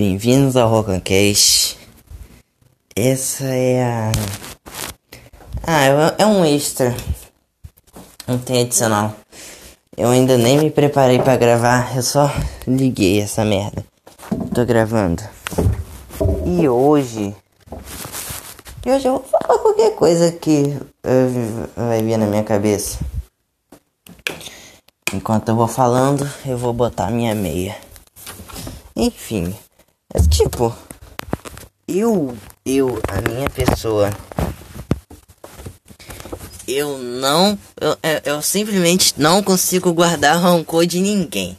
Bem-vindos ao Rocancast. Essa é a. Ah, é um extra. Não tem adicional. Eu ainda nem me preparei para gravar, eu só liguei essa merda. Tô gravando. E hoje. E hoje eu vou falar qualquer coisa que uh, vai vir na minha cabeça. Enquanto eu vou falando, eu vou botar minha meia. Enfim, é tipo, eu, eu, a minha pessoa, eu não, eu, eu simplesmente não consigo guardar rancor de ninguém.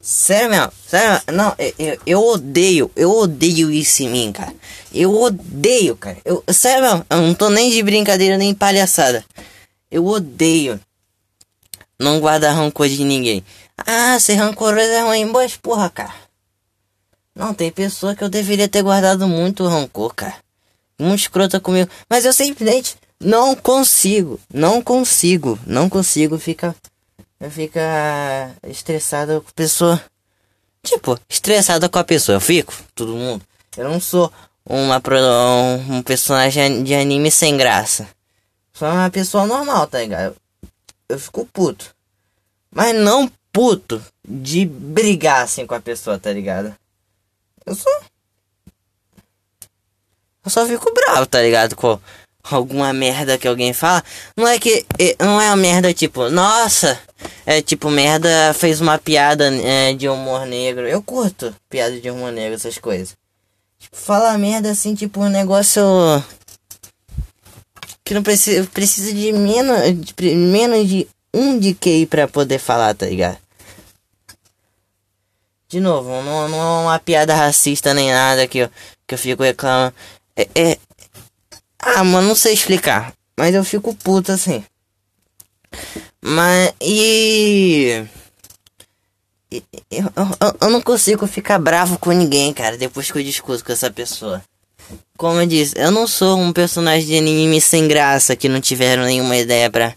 Sério mesmo, sério, não, eu, eu odeio, eu odeio isso em mim, cara. Eu odeio, cara. Eu, sério mesmo, eu não tô nem de brincadeira nem palhaçada. Eu odeio não guarda rancor de ninguém. Ah, ser rancoroso é ruim. Mas porra, cara. Não, tem pessoa que eu deveria ter guardado muito rancor, cara. Muito escrota comigo. Mas eu simplesmente não consigo. Não consigo. Não consigo ficar. Ficar estressado com a pessoa. Tipo, estressada com a pessoa. Eu fico, todo mundo. Eu não sou uma, um, um personagem de anime sem graça. Sou uma pessoa normal, tá ligado? eu fico puto. Mas não puto de brigar assim com a pessoa, tá ligado? Eu só. Eu só fico bravo, tá ligado? Com alguma merda que alguém fala. Não é que. Não é uma merda tipo, nossa! É tipo, merda fez uma piada é, de humor negro. Eu curto piada de humor negro, essas coisas. Tipo, falar merda assim, tipo, um negócio que não precisa, precisa de menos de, menos de um de QI pra poder falar, tá ligado? De novo, não, não é uma piada racista nem nada que eu, que eu fico reclamando. É, é... Ah, mano, não sei explicar. Mas eu fico puto assim. Mas. E. Eu, eu, eu, não consigo ficar bravo com ninguém, cara, depois que eu discuto com essa pessoa. Como eu disse, eu não sou um personagem de anime sem graça que não tiveram nenhuma ideia para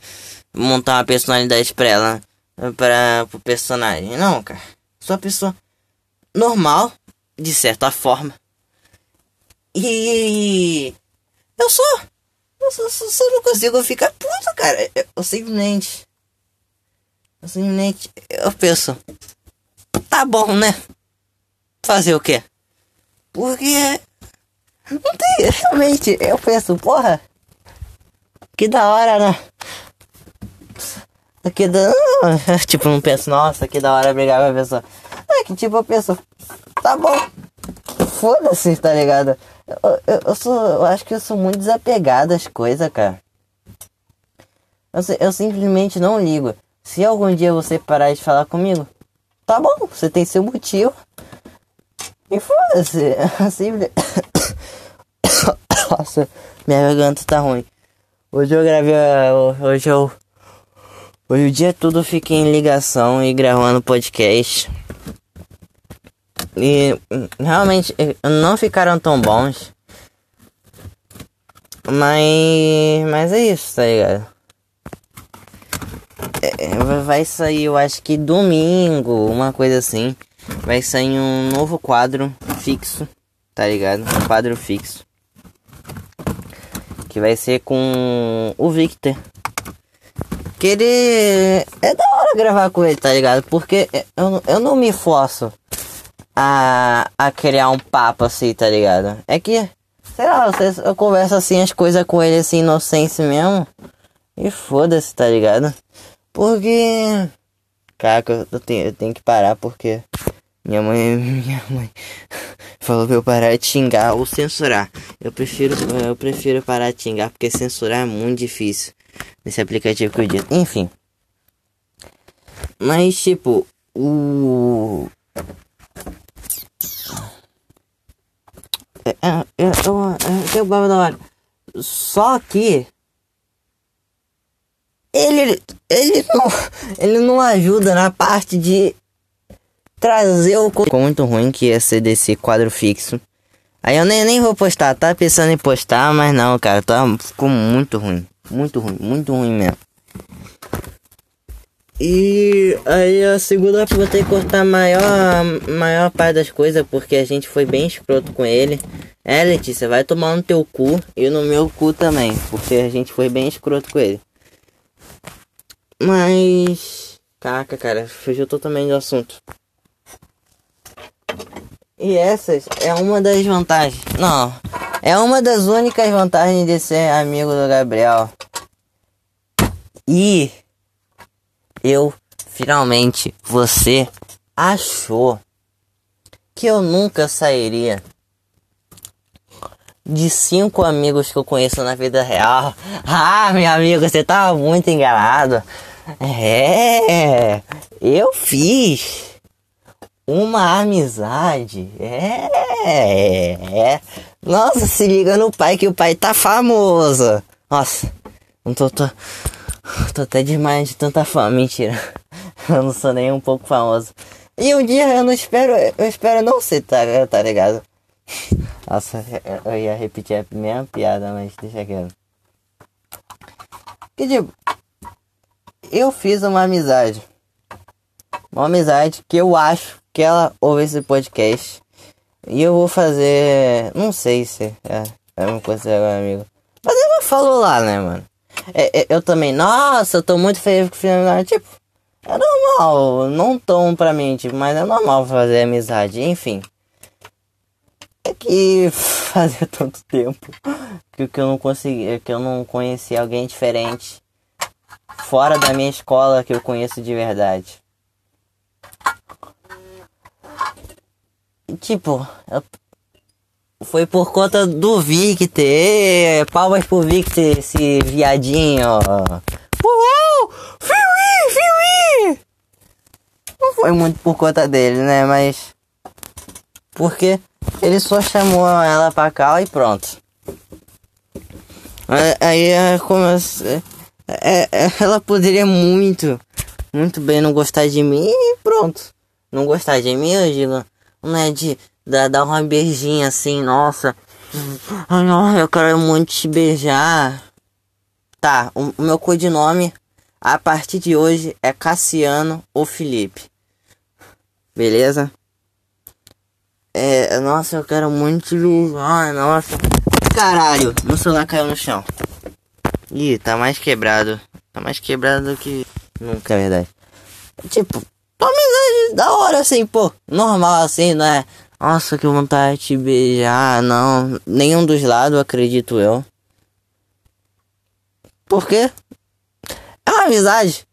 montar uma personalidade pra ela, para o personagem. Não, cara. Sou uma pessoa normal, de certa forma. E eu sou. Eu só, só, não consigo ficar puto, cara. Eu, eu simplesmente. Eu simplesmente. Eu penso. Tá bom, né? Fazer o quê? Porque não tem, realmente, eu penso, porra, que da hora, né? Que da... Tipo, não penso, nossa, que da hora brigar com a pessoa. É que tipo, eu penso, tá bom, foda-se, tá ligado? Eu, eu, eu, sou, eu acho que eu sou muito desapegado às coisas, cara. Eu, eu simplesmente não ligo. Se algum dia você parar de falar comigo, tá bom, você tem seu motivo. E foda-se, simples. Nossa, minha garganta tá ruim. Hoje eu gravei. Hoje eu. Hoje o dia todo eu fiquei em ligação e gravando podcast. E realmente não ficaram tão bons. Mas. Mas é isso, tá ligado? É, vai sair, eu acho que domingo, uma coisa assim. Vai sair um novo quadro fixo, tá ligado? Um quadro fixo que vai ser com o Victor. Que ele. É da hora gravar com ele, tá ligado? Porque eu, eu não me forço a, a criar um papo assim, tá ligado? É que, sei lá, eu converso assim as coisas com ele assim, inocência mesmo. E foda-se, tá ligado? Porque. Caraca, eu tenho, eu tenho que parar porque. Minha mãe, minha mãe falou pra eu parar de xingar ou censurar. Eu prefiro, eu prefiro parar de xingar porque censurar é muito difícil nesse aplicativo que eu disse. Enfim. Mas tipo, o é, é, é, é, é, da hora. Só que ele ele não ele não ajuda na parte de trazer o. Ficou muito ruim que ia ser desse quadro fixo. Aí eu nem, nem vou postar, tá pensando em postar, mas não, cara, tá, ficou muito ruim. Muito ruim, muito ruim mesmo. E aí a segunda vou ter que cortar a maior, maior parte das coisas porque a gente foi bem escroto com ele. É, Letícia, vai tomar no teu cu e no meu cu também, porque a gente foi bem escroto com ele. Mas. Caraca, cara, fugiu totalmente do assunto. E essas é uma das vantagens. Não, é uma das únicas vantagens de ser amigo do Gabriel. E eu finalmente você achou que eu nunca sairia de cinco amigos que eu conheço na vida real. Ah, meu amigo, você tava muito enganado. É, eu fiz uma amizade. É, é. Nossa, se liga no pai que o pai tá famoso. Nossa, não tô, tô, tô até demais de tanta fama. Mentira. Eu não sou nem um pouco famoso. E um dia eu não espero, eu espero não ser, tá, tá ligado? Nossa, eu ia repetir a mesma piada, mas deixa quieto. Que tipo, eu fiz uma amizade. Uma amizade que eu acho que ela ouve esse podcast. E eu vou fazer. Não sei se é, é uma coisa agora, amigo. Mas ela falou lá, né, mano? É, é, eu também, nossa, eu tô muito feio com o Tipo, é normal, não tão pra mim, tipo, mas é normal fazer amizade, enfim. É que fazia tanto tempo que, que eu não consegui, que eu não conhecia alguém diferente fora da minha escola que eu conheço de verdade. Tipo, foi por conta do Victor. Palmas pro Victor, esse viadinho. Uhul! Fiui, fiui! Não foi muito por conta dele, né? Mas. Porque ele só chamou ela pra cá e pronto. Aí como é, é, ela poderia muito, muito bem não gostar de mim e pronto. Não gostar de mim, eu digo, né, de dar, dar uma beijinha assim, nossa. Ai, eu quero muito te beijar. Tá, o, o meu codinome a partir de hoje é Cassiano ou Felipe. Beleza? É, nossa, eu quero muito te beijar, nossa. Caralho, meu celular caiu no chão. Ih, tá mais quebrado. Tá mais quebrado do que nunca, é verdade. Tipo, uma amizade da hora, assim, pô. Normal, assim, não é? Nossa, que vontade de beijar. Não, nenhum dos lados, acredito eu. Por quê? É uma amizade.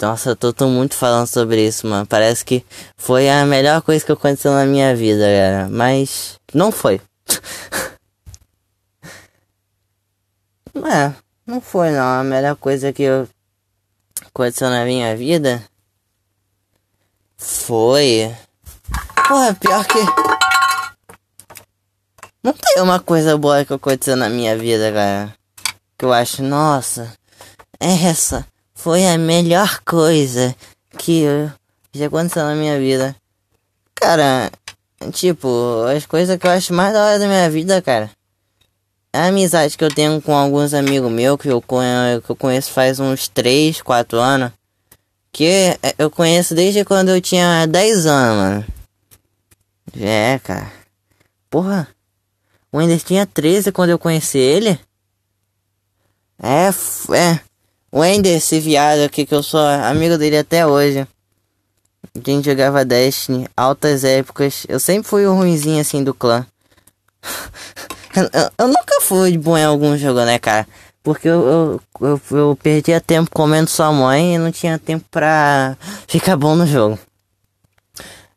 Nossa, eu tô, tô, muito falando sobre isso, mano. Parece que foi a melhor coisa que aconteceu na minha vida, galera. Mas não foi. é, não foi não. A melhor coisa que aconteceu na minha vida foi. Porra, pior que. Não tem uma coisa boa que aconteceu na minha vida, cara. Que eu acho, nossa, essa foi a melhor coisa que já aconteceu na minha vida. Cara, tipo, as coisas que eu acho mais da hora da minha vida, cara. É a amizade que eu tenho com alguns amigos meus que eu, que eu conheço faz uns 3, 4 anos. Que eu conheço desde quando eu tinha 10 anos, mano. É, cara. Porra. O Wender tinha 13 quando eu conheci ele. É, é. O Wender, esse viado aqui que eu sou amigo dele até hoje. Gente jogava Destiny, altas épocas. Eu sempre fui o ruimzinho assim do clã. eu, eu, nunca fui bom em algum jogo, né, cara? Porque eu, eu, eu, eu perdia tempo comendo sua mãe e não tinha tempo pra ficar bom no jogo.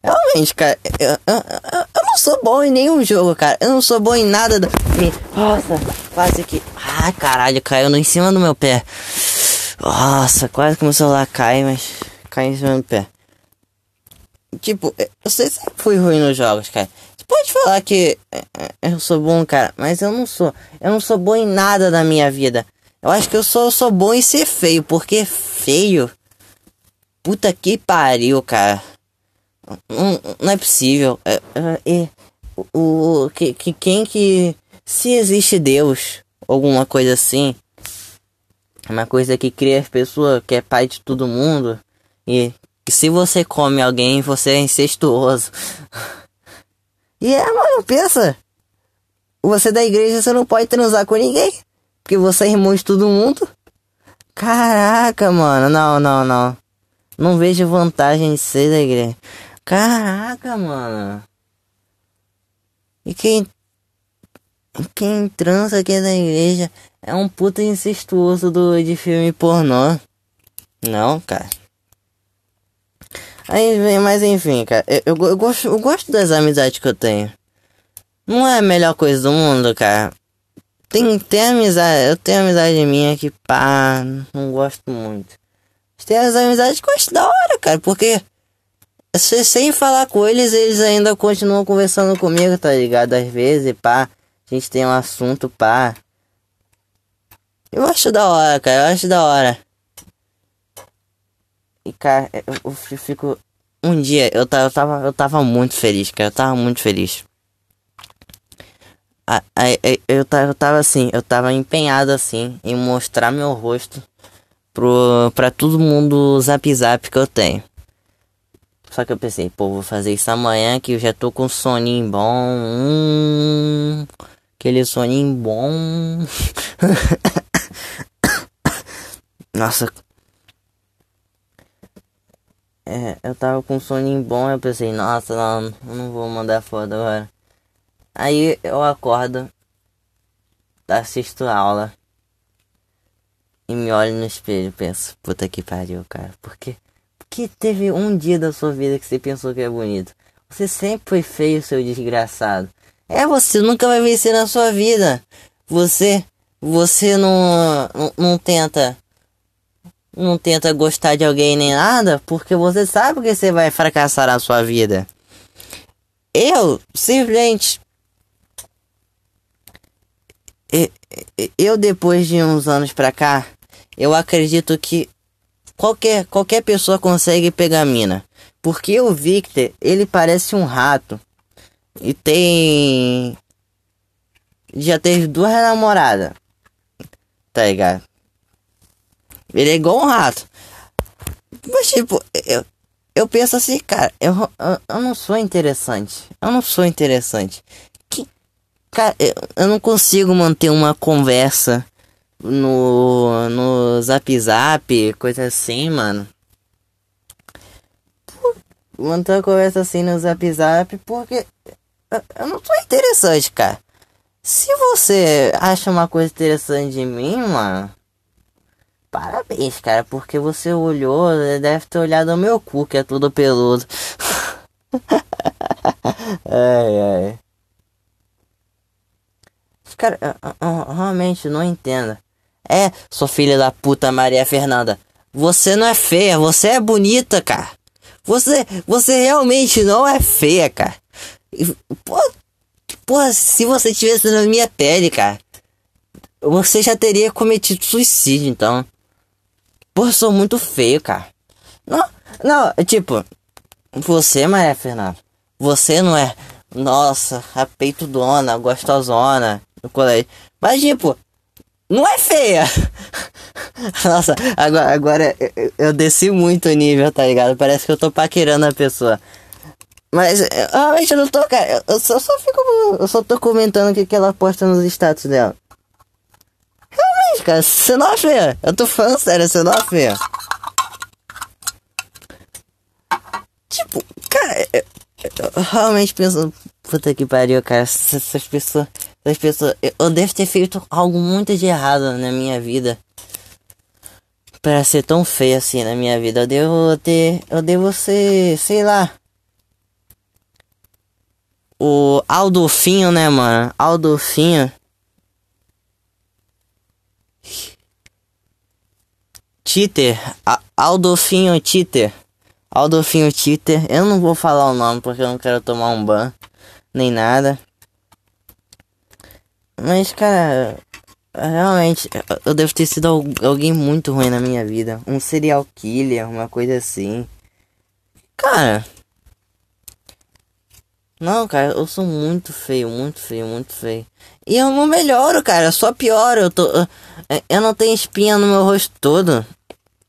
Realmente, cara, eu, eu, eu, não sou bom em nenhum jogo, cara. Eu não sou bom em nada. Do... Nossa, quase que. Ai, caralho, caiu em cima do meu pé. Nossa, quase que meu celular cai, mas cai em cima do pé. Tipo, eu sempre fui ruim nos jogos, cara pode falar que é, é, eu sou bom, cara, mas eu não sou. Eu não sou bom em nada na minha vida. Eu acho que eu sou, eu sou bom em ser feio, porque feio. Puta que pariu, cara. Não, não é possível. É, é, é, o, que, que, quem que. Se existe Deus, alguma coisa assim. Uma coisa que cria as pessoas, que é pai de todo mundo. E que se você come alguém, você é incestuoso. E é, mano, pensa. Você da igreja, você não pode transar com ninguém. Porque você é irmão de todo mundo. Caraca, mano. Não, não, não. Não vejo vantagem de ser da igreja. Caraca, mano. E quem. Quem transa aqui da igreja é um puta incestuoso do, de filme pornô. Não, cara. Mas enfim, cara, eu, eu, eu, gosto, eu gosto das amizades que eu tenho. Não é a melhor coisa do mundo, cara. Tem, tem amizade, eu tenho amizade minha que pá, não gosto muito. Tem as amizades que eu acho da hora, cara, porque se, sem falar com eles, eles ainda continuam conversando comigo, tá ligado? Às vezes, pá, a gente tem um assunto, pá. Eu acho da hora, cara, eu acho da hora. E, cara, eu, eu fico. Um dia eu eu tava, eu tava muito feliz, cara. Eu tava muito feliz. Aí, eu, eu tava assim, eu tava empenhado assim em mostrar meu rosto pro, pra todo mundo zap zap que eu tenho. Só que eu pensei, pô, vou fazer isso amanhã que eu já tô com soninho bom. Hum, aquele soninho bom. Nossa, é, eu tava com um soninho bom, eu pensei, nossa, não, não vou mandar foto agora. Aí eu acordo, assisto a aula e me olho no espelho e penso, puta que pariu, cara. Porque teve um dia da sua vida que você pensou que é bonito. Você sempre foi feio, seu desgraçado. É, você nunca vai vencer na sua vida. Você, você não, não, não tenta não tenta gostar de alguém nem nada, porque você sabe que você vai fracassar na sua vida. Eu, simplesmente. Eu, depois de uns anos pra cá, eu acredito que qualquer, qualquer pessoa consegue pegar mina. Porque o Victor, ele parece um rato. E tem. Já teve duas namoradas. Tá ligado? Ele é igual um rato. Mas tipo, eu, eu penso assim, cara, eu, eu, eu não sou interessante. Eu não sou interessante. Que, cara, eu, eu não consigo manter uma conversa no, no zap zap, coisa assim, mano. Manter uma conversa assim no zap zap porque eu, eu não sou interessante, cara. Se você acha uma coisa interessante de mim, mano. Parabéns, cara, porque você olhou, deve ter olhado o meu cu, que é tudo peludo. ai, ai. Cara, eu, eu, realmente não entendo. É, sua filha da puta Maria Fernanda. Você não é feia, você é bonita, cara. Você, você realmente não é feia, cara. Pô, pô, se você tivesse na minha pele, cara, você já teria cometido suicídio, então. Pô, sou muito feio, cara. Não, não, tipo, você, Maria Fernanda, você não é, nossa, a peito dona, gostosona, no colégio. Mas, tipo, não é feia. Nossa, agora, agora eu, eu desci muito o nível, tá ligado? Parece que eu tô paquerando a pessoa. Mas realmente eu não tô, cara. Eu só, só fico. Eu só tô comentando o que, que ela posta nos status dela cara. Você feia. Eu tô falando sério, você feia. Tipo, cara, eu, eu realmente penso. Puta que pariu, cara. Essas pessoas. Essas pessoas. Eu devo ter feito algo muito de errado na minha vida. Pra ser tão feio assim na minha vida. Eu devo ter. Eu devo ser. Sei lá. O Aldolfinho, né, mano? Aldolfinho. Titer, Aldofinho Titer. Aldofinho Titer. Eu não vou falar o nome porque eu não quero tomar um ban, nem nada. Mas, cara, realmente, eu devo ter sido alguém muito ruim na minha vida. Um serial killer, uma coisa assim. Cara, Não, cara, eu sou muito feio, muito feio, muito feio. E eu não melhoro, cara, só pior. Eu tô. Eu não tenho espinha no meu rosto todo.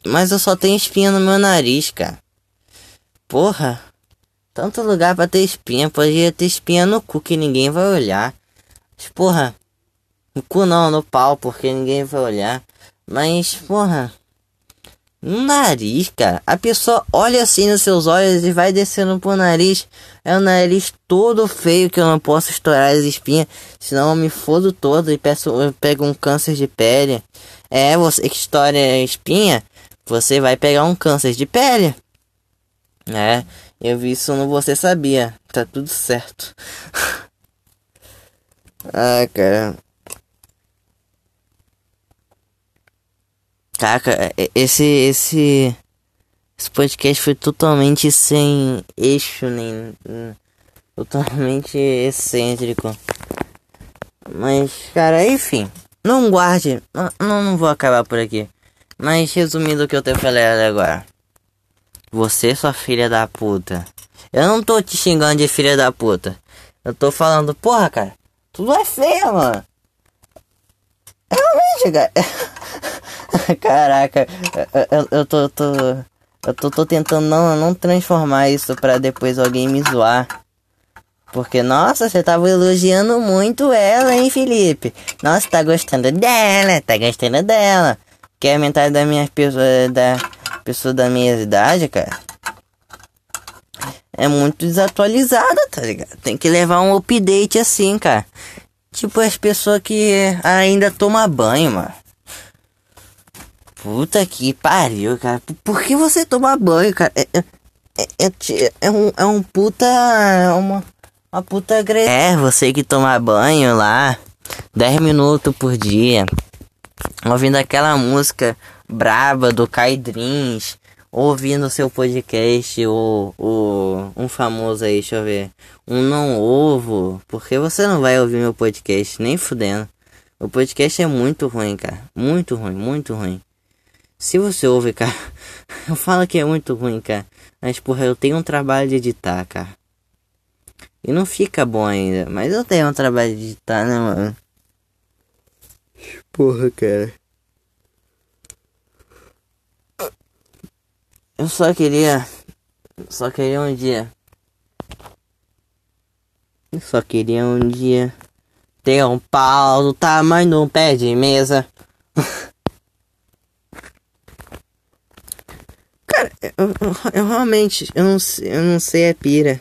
Mas eu só tenho espinha no meu nariz, cara. Porra. Tanto lugar pra ter espinha. Podia ter espinha no cu que ninguém vai olhar. Mas, porra. No cu não, no pau, porque ninguém vai olhar. Mas, porra. Nariz, cara. A pessoa olha assim nos seus olhos e vai descendo pro nariz. É o nariz todo feio que eu não posso estourar as espinhas. Senão eu me fodo todo e peço, eu pego um câncer de pele. É, você que estoura a espinha, você vai pegar um câncer de pele. É, eu vi isso no Você Sabia. Tá tudo certo. Ai, cara. Caraca, esse, esse, esse podcast foi totalmente sem eixo, nem totalmente excêntrico. Mas, cara, enfim, não guarde, não, não vou acabar por aqui. Mas resumindo o que eu tenho falado agora. Você, sua filha da puta. Eu não tô te xingando de filha da puta. Eu tô falando, porra, cara, tudo é feia, mano. Realmente, cara. Caraca, eu, eu, tô, tô. Eu tô, tô tentando não, não transformar isso pra depois alguém me zoar. Porque, nossa, você tava elogiando muito ela, hein, Felipe? Nossa, tá gostando dela, tá gostando dela. Quer a metade da minha pessoa, da pessoa da minha idade, cara? É muito desatualizada, tá ligado? Tem que levar um update assim, cara. Tipo as pessoas que ainda tomam banho, mano. Puta que pariu, cara. Por que você toma banho, cara? É, é, é, é um, é um puta. É uma, uma puta agressão. É, você que toma banho lá 10 minutos por dia. Ouvindo aquela música braba do Caidrins. Ouvindo seu podcast, ou, ou um famoso aí, deixa eu ver. Um não ovo. Porque você não vai ouvir meu podcast, nem fudendo. O podcast é muito ruim, cara. Muito ruim, muito ruim. Se você ouve, cara, eu falo que é muito ruim, cara. Mas, porra, eu tenho um trabalho de editar, cara. E não fica bom ainda, mas eu tenho um trabalho de editar, né, mano? Porra, cara. Eu só queria. Só queria um dia. Eu só queria um dia. Ter um pau do tamanho de um pé de mesa. Cara, eu, eu, realmente, eu não, eu não sei a pira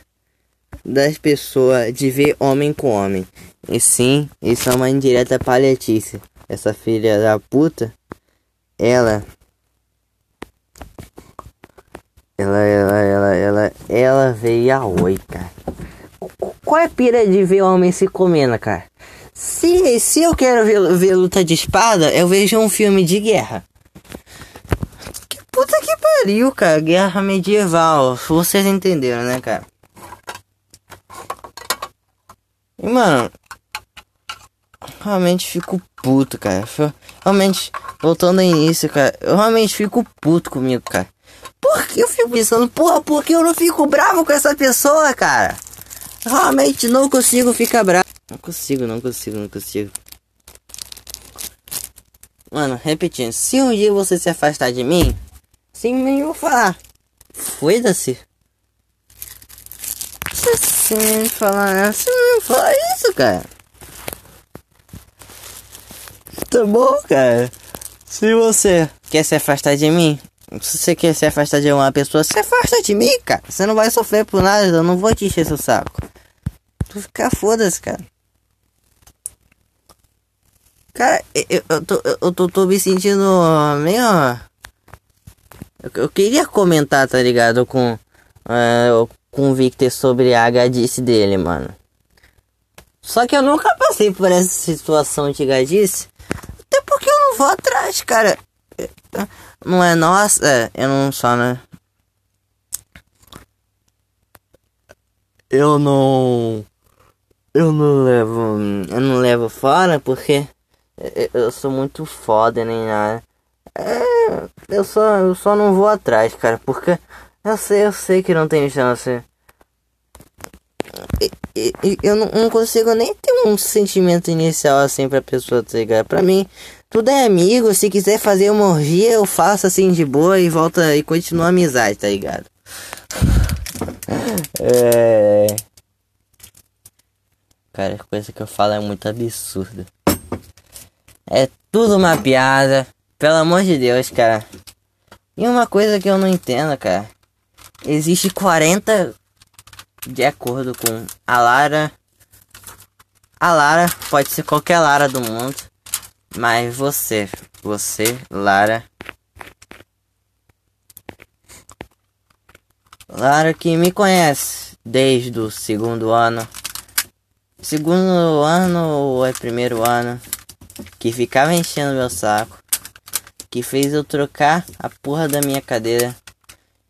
das pessoas de ver homem com homem. E sim, isso é uma indireta palhatícia. Essa filha da puta, ela. Ela, ela, ela, ela, ela veio a oi, cara. Qual é a pira de ver homem se comendo, cara? Se, se eu quero ver, ver luta de espada, eu vejo um filme de guerra. Puta que pariu, cara. Guerra medieval. Vocês entenderam, né, cara? E, mano. Realmente fico puto, cara. Realmente, voltando ao início, cara. Eu realmente fico puto comigo, cara. Por que eu fico pensando, porra, por que eu não fico bravo com essa pessoa, cara? Realmente não consigo ficar bravo. Não consigo, não consigo, não consigo. Mano, repetindo, se um dia você se afastar de mim, sem nem vou falar. Foda-se. Você nem falar, você não fala isso, cara. Tá bom, cara. Se você quer se afastar de mim, se você quer se afastar de uma pessoa, se afasta de mim, cara. Você não vai sofrer por nada, eu não vou te encher seu saco. Tu fica foda-se, cara. Cara, eu, eu, tô, eu tô, tô me sentindo meio eu, queria comentar, tá ligado? Com, uh, com o Victor sobre a gadice dele, mano. Só que eu nunca passei por essa situação de gadice. Até porque eu não vou atrás, cara. Não é nossa, é, eu não só, né? Eu não. Eu não levo. Eu não levo fora porque eu sou muito foda nem nada. É, eu só, eu só não vou atrás, cara, porque eu sei, eu sei que não tem chance. eu não, não consigo nem ter um sentimento inicial assim pra pessoa, tá ligado? Pra mim, tudo é amigo. Se quiser fazer uma orgia, eu faço assim de boa e volta e continua a amizade, tá ligado? É. Cara, coisa que eu falo é muito absurda. É tudo uma piada. Pelo amor de Deus, cara. E uma coisa que eu não entendo, cara. Existe 40 de acordo com a Lara. A Lara pode ser qualquer Lara do mundo. Mas você, você, Lara. Lara que me conhece desde o segundo ano segundo ano ou é primeiro ano que ficava enchendo meu saco, que fez eu trocar a porra da minha cadeira.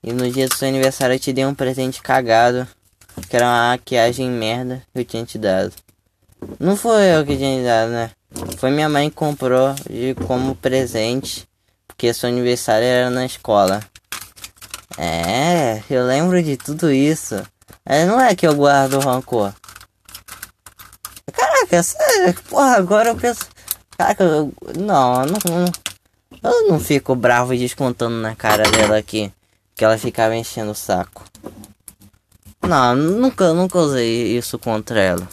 E no dia do seu aniversário eu te dei um presente cagado, que era uma maquiagem merda que eu tinha te dado. Não foi eu que tinha te dado, né? Foi minha mãe que comprou de como presente, porque seu aniversário era na escola. É, eu lembro de tudo isso. É, não é que eu guardo rancor. Caraca, sério, porra, agora eu penso. Caraca, eu, não, não, não, eu não fico bravo descontando na cara dela aqui que ela ficava enchendo o saco. Não, nunca, nunca usei isso contra ela.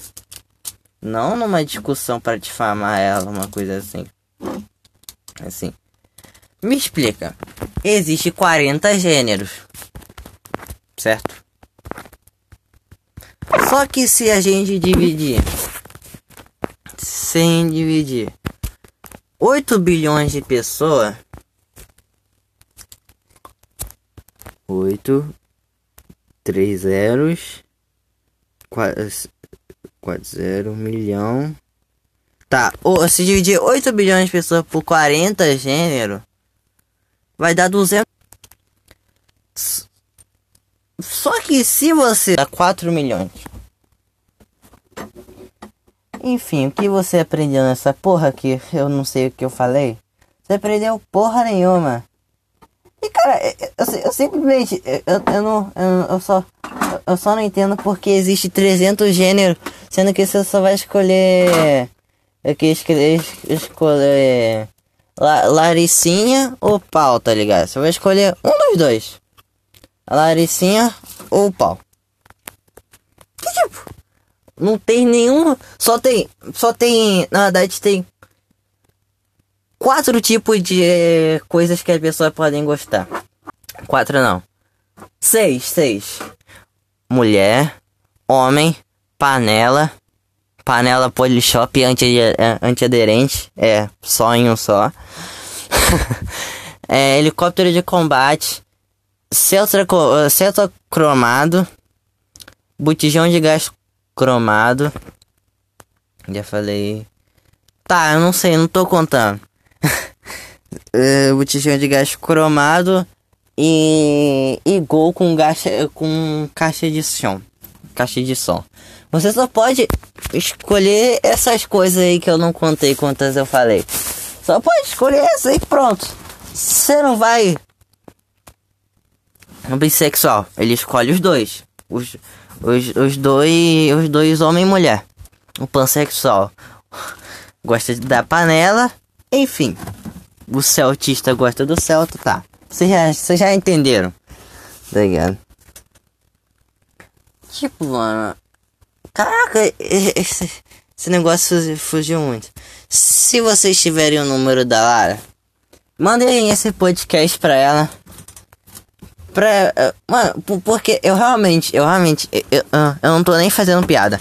Não numa discussão para difamar ela, uma coisa assim. Assim. Me explica. Existe 40 gêneros. Certo? Só que se a gente dividir sem dividir 8 bilhões de pessoas 8 3 zeros 4, 4 0 milhão Tá, se dividir 8 bilhões de pessoas por 40 gênero Vai dar 200 Só que se você dá 4 milhões enfim, o que você aprendeu nessa porra aqui? Eu não sei o que eu falei. Você aprendeu porra nenhuma. E cara, eu, eu, eu simplesmente. Eu, eu não. Eu, eu, só. Eu só não entendo porque existe 300 gêneros. Sendo que você só vai escolher. Que escolher. escolher La, Laricinha ou pau, tá ligado? Você vai escolher um dos dois. Laricinha ou pau. Que tipo? Não tem nenhum. Só tem. Só tem. Na verdade, tem. Quatro tipos de eh, coisas que as pessoas podem gostar. Quatro não. Seis, seis. Mulher, homem, panela, panela polishop eh, antiaderente. É, só em um só. é, helicóptero de combate. Celta, celta cromado. Botijão de gás cromado. Já falei. Tá, eu não sei, não tô contando. é, botijão de gás cromado e, e gol com, gacha, com caixa de som. Caixa de som. Você só pode escolher essas coisas aí que eu não contei quantas eu falei. Só pode escolher essa aí pronto. Você não vai. Um bissexual, ele escolhe os dois. Os, os, os dois. Os dois homem e mulher. O pansexual gosta da panela. Enfim. O celtista gosta do celto, tá. Vocês já, vocês já entenderam. Tá ligado? Tipo, mano. Caraca, esse, esse negócio fugiu muito. Se vocês tiverem o número da Lara, mandem esse podcast pra ela pra. Uh, mano, porque eu realmente, eu realmente, eu, eu, eu não tô nem fazendo piada.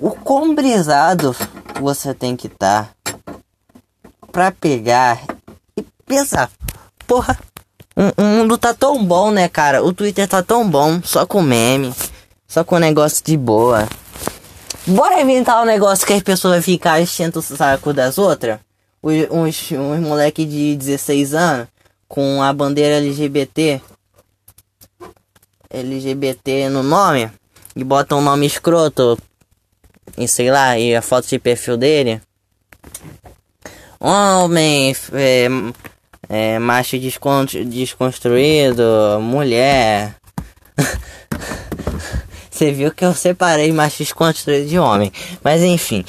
O quão brisado você tem que estar tá pra pegar e pensar, porra, o, mundo tá tão bom, né, cara? O Twitter tá tão bom, só com meme, só com negócio de boa. Bora inventar um negócio que as pessoas vão ficar enchendo o saco das outras? uns, uns moleque de 16 anos com a bandeira LGBT LGBT no nome e bota um nome escroto e sei lá, e a foto de perfil dele. Homem, é, é, macho desconstruído, mulher. Você viu que eu separei machos construídos de homem. Mas enfim.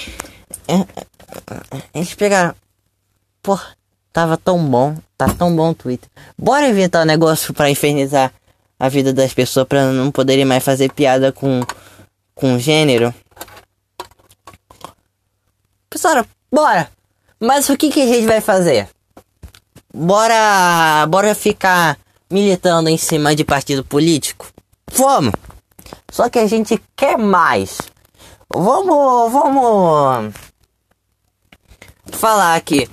É, é, eles pegaram. Pô, tava tão bom. Tá tão bom o Twitter. Bora inventar um negócio para infernizar a vida das pessoas para não poderem mais fazer piada com com gênero. Pessoal, bora. Mas o que que a gente vai fazer? Bora, bora ficar militando em cima de partido político? Vamos. Só que a gente quer mais. Vamos, vamos falar aqui.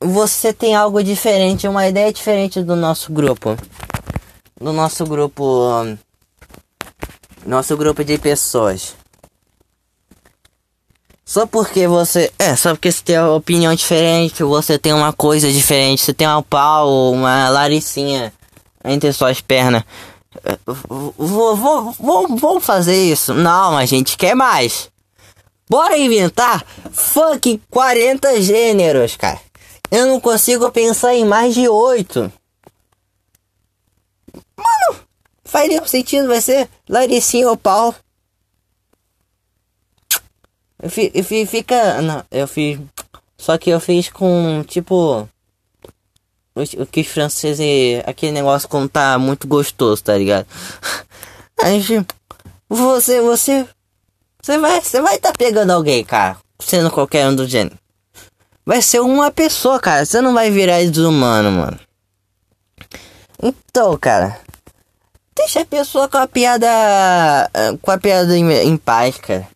Você tem algo diferente, uma ideia diferente do nosso grupo. Do nosso grupo. Nosso grupo de pessoas. Só porque você. É, só porque você tem uma opinião diferente, você tem uma coisa diferente, você tem um pau, uma laricinha entre suas pernas. Vou, vou, vou, vou fazer isso. Não, a gente quer mais. Bora inventar funk 40 gêneros, cara. Eu não consigo pensar em mais de 8. Mano, nenhum sentido, vai ser Laricinha ou pau. Eu, fi, eu fi, fica. Não, eu fiz. Só que eu fiz com tipo o que os franceses. Aquele negócio como tá muito gostoso, tá ligado? A gente. Você, você. Você vai. Você vai tá pegando alguém, cara. Sendo qualquer um do gênero. Vai ser uma pessoa, cara. Você não vai virar desumano, mano. Então, cara. Deixa a pessoa com a piada. Com a piada em, em paz, cara.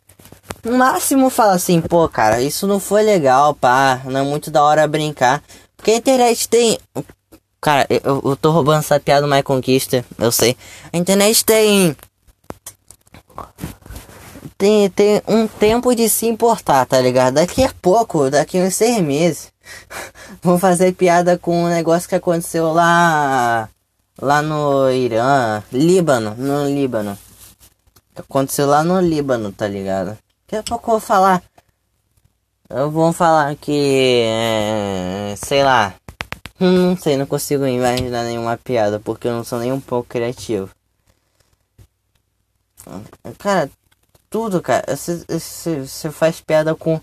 No máximo fala assim, pô, cara, isso não foi legal, pá. Não é muito da hora brincar. Porque a internet tem. Cara, eu, eu tô roubando essa piada mais conquista, eu sei. A internet tem. Tem, tem um tempo de se importar, tá ligado? Daqui a pouco, daqui uns seis meses, vou fazer piada com um negócio que aconteceu lá. Lá no Irã, Líbano, no Líbano. Aconteceu lá no Líbano, tá ligado? Daqui a pouco eu vou falar Vamos falar que. É, sei lá. Hum, não sei, não consigo imaginar nenhuma piada porque eu não sou nem um pouco criativo. Cara, tudo, cara. Você faz piada com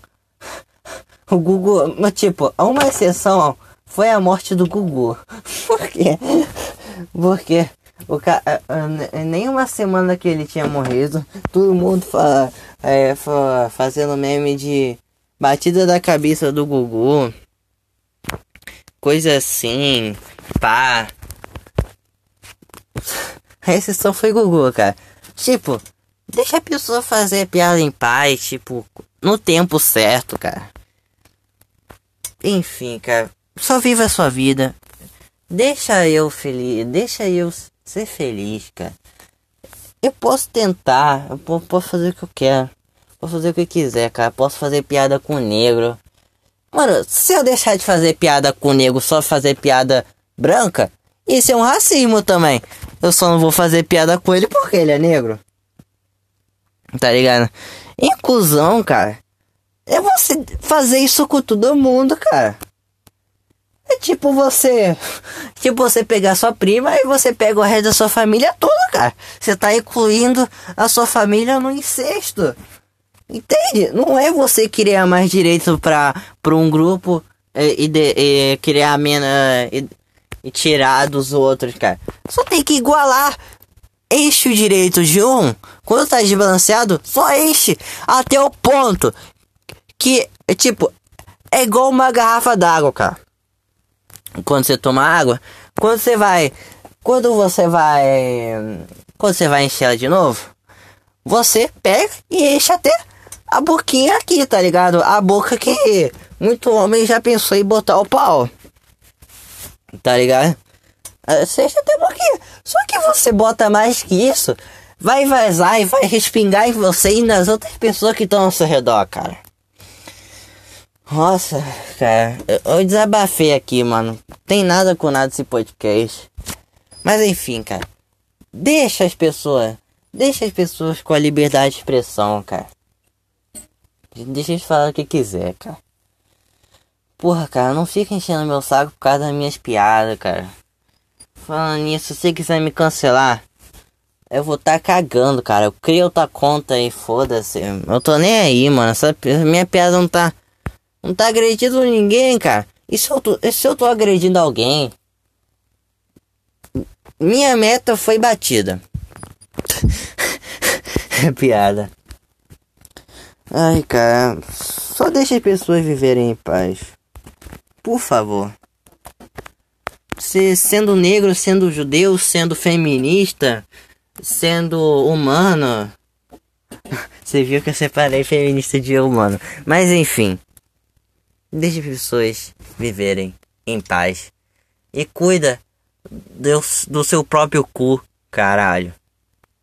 o Google. Mas, tipo, uma exceção foi a morte do Google. Por quê? Porque o cara, nem uma semana que ele tinha morrido, todo mundo fa, é, fa, fazendo meme de Batida da cabeça do Gugu. Coisa assim. Pá. A exceção foi Gugu, cara. Tipo, deixa a pessoa fazer piada em paz, tipo, no tempo certo, cara. Enfim, cara. Só viva a sua vida. Deixa eu feliz. Deixa eu ser feliz, cara. Eu posso tentar. Eu posso fazer o que eu quero. Posso fazer o que quiser, cara. Posso fazer piada com negro. Mano, se eu deixar de fazer piada com negro, só fazer piada branca, isso é um racismo também. Eu só não vou fazer piada com ele porque ele é negro. Tá ligado? Inclusão, cara. É você fazer isso com todo mundo, cara. É tipo você. Tipo você pegar sua prima e você pega o resto da sua família toda, cara. Você tá incluindo a sua família no incesto. Entende? Não é você criar mais direitos para um grupo e, e, de, e criar menos e, e, tirar dos outros, cara. Só tem que igualar. Enche o direito de um. Quando tá desbalanceado, só enche até o ponto que, tipo, é igual uma garrafa d'água, cara. Quando você toma água, quando você vai, quando você vai, quando você vai encher ela de novo, você pega e enche até a boquinha aqui, tá ligado? A boca que muito homem já pensou em botar o pau. Tá ligado? Ah, seja até boquinha. Só que você bota mais que isso, vai vazar e vai respingar em você e nas outras pessoas que estão ao seu redor, cara. Nossa, cara, eu, eu desabafei aqui, mano. Tem nada com nada esse podcast. Mas enfim, cara. Deixa as pessoas. Deixa as pessoas com a liberdade de expressão, cara. Deixa eles falar o que quiser, cara. Porra, cara, não fica enchendo meu saco por causa das minhas piadas, cara. Falando nisso, se você quiser me cancelar, Eu vou tá cagando, cara. Eu crio outra conta e foda-se. Eu tô nem aí, mano. Essa minha piada não tá. Não tá agredindo ninguém, cara. E se eu tô, se eu tô agredindo alguém? Minha meta foi batida. é piada. Ai, cara. Só deixa as pessoas viverem em paz. Por favor. Se, sendo negro, sendo judeu, sendo feminista, sendo humano. Você viu que eu separei feminista de humano. Mas enfim. Deixe pessoas viverem em paz. E cuida do, do seu próprio cu, caralho.